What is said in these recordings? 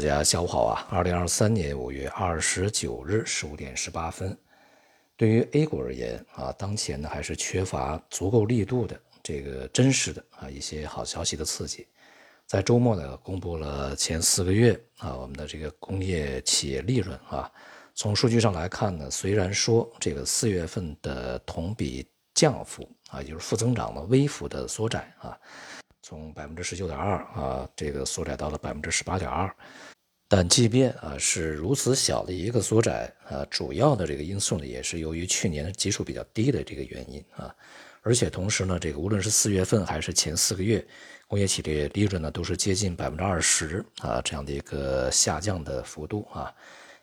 大家下午好啊！二零二三年五月二十九日十五点十八分，对于 A 股而言啊，当前呢还是缺乏足够力度的这个真实的啊一些好消息的刺激。在周末呢，公布了前四个月啊我们的这个工业企业利润啊，从数据上来看呢，虽然说这个四月份的同比降幅啊，也就是负增长的微幅的缩窄啊。从百分之十九点二啊，这个缩窄到了百分之十八点二，但即便啊是如此小的一个缩窄啊，主要的这个因素呢，也是由于去年基数比较低的这个原因啊，而且同时呢，这个无论是四月份还是前四个月，工业企业利润呢都是接近百分之二十啊这样的一个下降的幅度啊，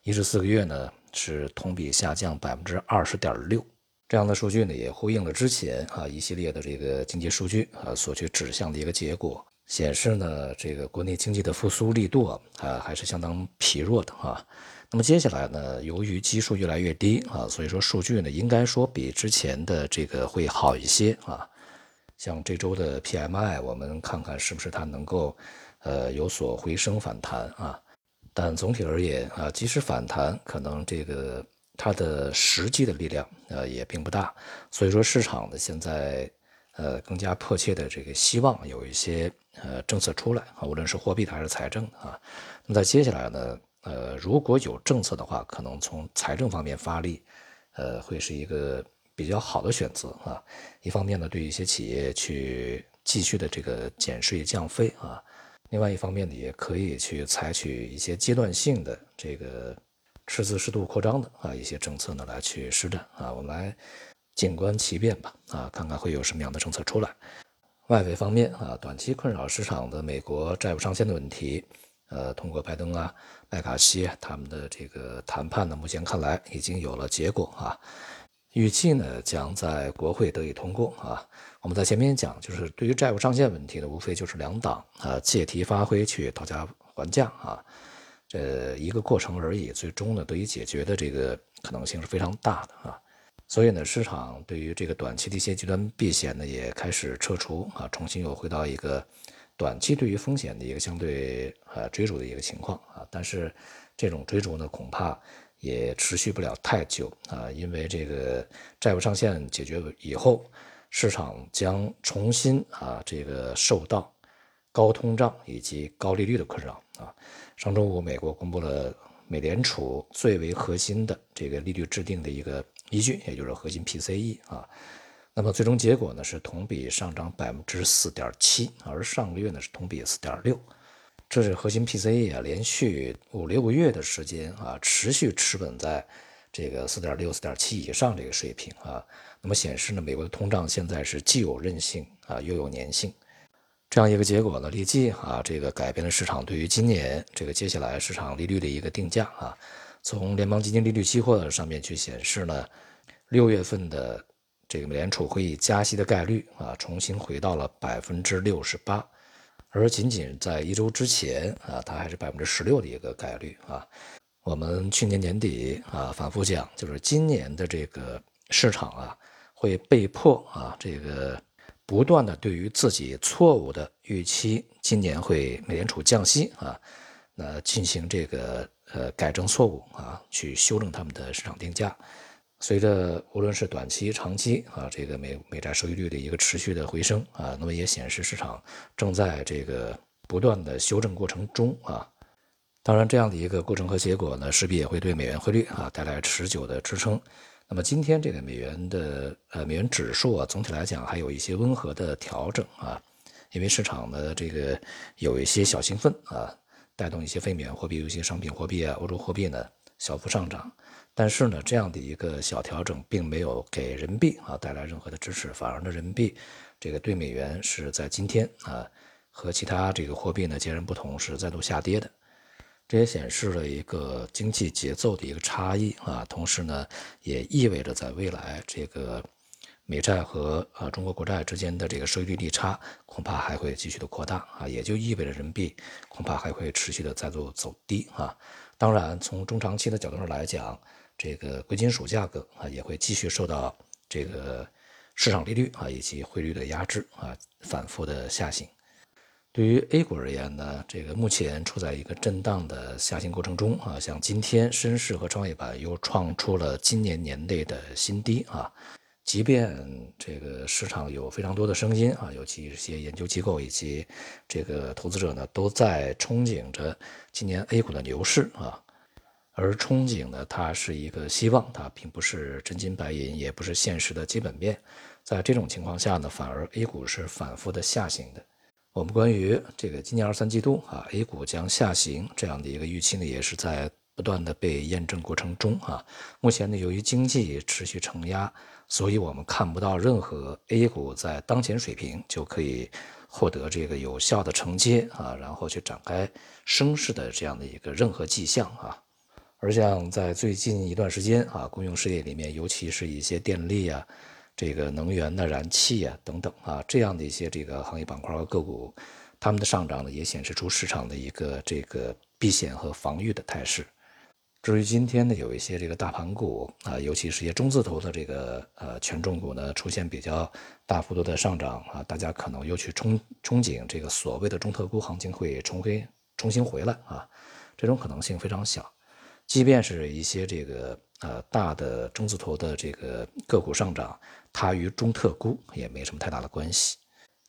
一至四个月呢是同比下降百分之二十点六。这样的数据呢，也呼应了之前啊一系列的这个经济数据啊所去指向的一个结果，显示呢这个国内经济的复苏力度啊还是相当疲弱的啊。那么接下来呢，由于基数越来越低啊，所以说数据呢应该说比之前的这个会好一些啊。像这周的 PMI，我们看看是不是它能够呃有所回升反弹啊。但总体而言啊，即使反弹，可能这个。它的实际的力量，呃，也并不大，所以说市场呢现在，呃，更加迫切的这个希望有一些呃政策出来啊，无论是货币的还是财政啊。那么在接下来呢，呃，如果有政策的话，可能从财政方面发力，呃，会是一个比较好的选择啊。一方面呢，对一些企业去继续的这个减税降费啊，另外一方面呢，也可以去采取一些阶段性的这个。赤字适度扩张的啊一些政策呢来去施展啊，我们来静观其变吧啊，看看会有什么样的政策出来。外围方面啊，短期困扰市场的美国债务上限的问题，呃，通过拜登啊、麦卡锡他们的这个谈判呢，目前看来已经有了结果啊，预计呢将在国会得以通过啊。我们在前面讲，就是对于债务上限问题呢，无非就是两党啊借题发挥去讨价还价啊。这一个过程而已，最终呢得以解决的这个可能性是非常大的啊，所以呢，市场对于这个短期的一些极端避险呢也开始撤除啊，重新又回到一个短期对于风险的一个相对呃追逐的一个情况啊，但是这种追逐呢恐怕也持续不了太久啊，因为这个债务上限解决以后，市场将重新啊这个受到高通胀以及高利率的困扰啊。上周五，美国公布了美联储最为核心的这个利率制定的一个依据，也就是核心 PCE 啊。那么最终结果呢是同比上涨百分之四点七，而上个月呢是同比四点六。这是核心 PCE 啊，连续五六个月的时间啊，持续持稳在这个四点六、四点七以上这个水平啊。那么显示呢，美国的通胀现在是既有韧性啊，又有粘性。这样一个结果呢，立即啊，这个改变了市场对于今年这个接下来市场利率的一个定价啊。从联邦基金利率期货上面去显示呢，六月份的这个美联储会议加息的概率啊，重新回到了百分之六十八，而仅仅在一周之前啊，它还是百分之十六的一个概率啊。我们去年年底啊，反复讲，就是今年的这个市场啊，会被迫啊，这个。不断的对于自己错误的预期，今年会美联储降息啊，那进行这个呃改正错误啊，去修正他们的市场定价。随着无论是短期、长期啊，这个美美债收益率的一个持续的回升啊，那么也显示市场正在这个不断的修正过程中啊。当然，这样的一个过程和结果呢，势必也会对美元汇率啊带来持久的支撑。那么今天这个美元的呃美元指数啊，总体来讲还有一些温和的调整啊，因为市场的这个有一些小兴奋啊，带动一些非美元货币、有一些商品货币啊、欧洲货币呢小幅上涨。但是呢，这样的一个小调整并没有给人民币啊带来任何的支持，反而呢，人民币这个对美元是在今天啊和其他这个货币呢截然不同，是再度下跌的。这也显示了一个经济节奏的一个差异啊，同时呢，也意味着在未来这个美债和啊中国国债之间的这个收益率利差恐怕还会继续的扩大啊，也就意味着人民币恐怕还会持续的再度走低啊。当然，从中长期的角度上来讲，这个贵金属价格啊也会继续受到这个市场利率啊以及汇率的压制啊，反复的下行。对于 A 股而言呢，这个目前处在一个震荡的下行过程中啊，像今天深市和创业板又创出了今年年内的新低啊。即便这个市场有非常多的声音啊，尤其一些研究机构以及这个投资者呢，都在憧憬着今年 A 股的牛市啊。而憧憬呢，它是一个希望，它并不是真金白银，也不是现实的基本面。在这种情况下呢，反而 A 股是反复的下行的。我们关于这个今年二三季度啊，A 股将下行这样的一个预期呢，也是在不断的被验证过程中啊。目前呢，由于经济持续承压，所以我们看不到任何 A 股在当前水平就可以获得这个有效的承接啊，然后去展开升势的这样的一个任何迹象啊。而像在最近一段时间啊，公用事业里面，尤其是一些电力啊。这个能源的燃气啊，等等啊，这样的一些这个行业板块和个股，它们的上涨呢，也显示出市场的一个这个避险和防御的态势。至于今天呢，有一些这个大盘股啊，尤其是一些中字头的这个呃权重股呢，出现比较大幅度的上涨啊，大家可能又去憧憧憬这个所谓的中特估行情会重回重新回来啊，这种可能性非常小。即便是一些这个。呃，大的中字头的这个个股上涨，它与中特估也没什么太大的关系。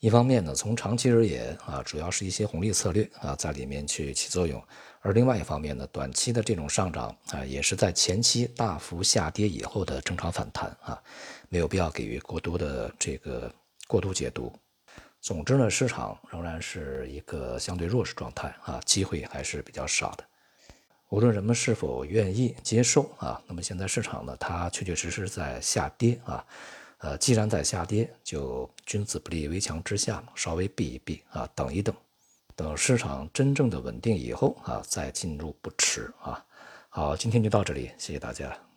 一方面呢，从长期而言啊，主要是一些红利策略啊在里面去起作用；而另外一方面呢，短期的这种上涨啊，也是在前期大幅下跌以后的正常反弹啊，没有必要给予过多的这个过度解读。总之呢，市场仍然是一个相对弱势状态啊，机会还是比较少的。无论人们是否愿意接受啊，那么现在市场呢，它确确实实在下跌啊，呃，既然在下跌，就君子不立危墙之下，稍微避一避啊，等一等，等市场真正的稳定以后啊，再进入不迟啊。好，今天就到这里，谢谢大家。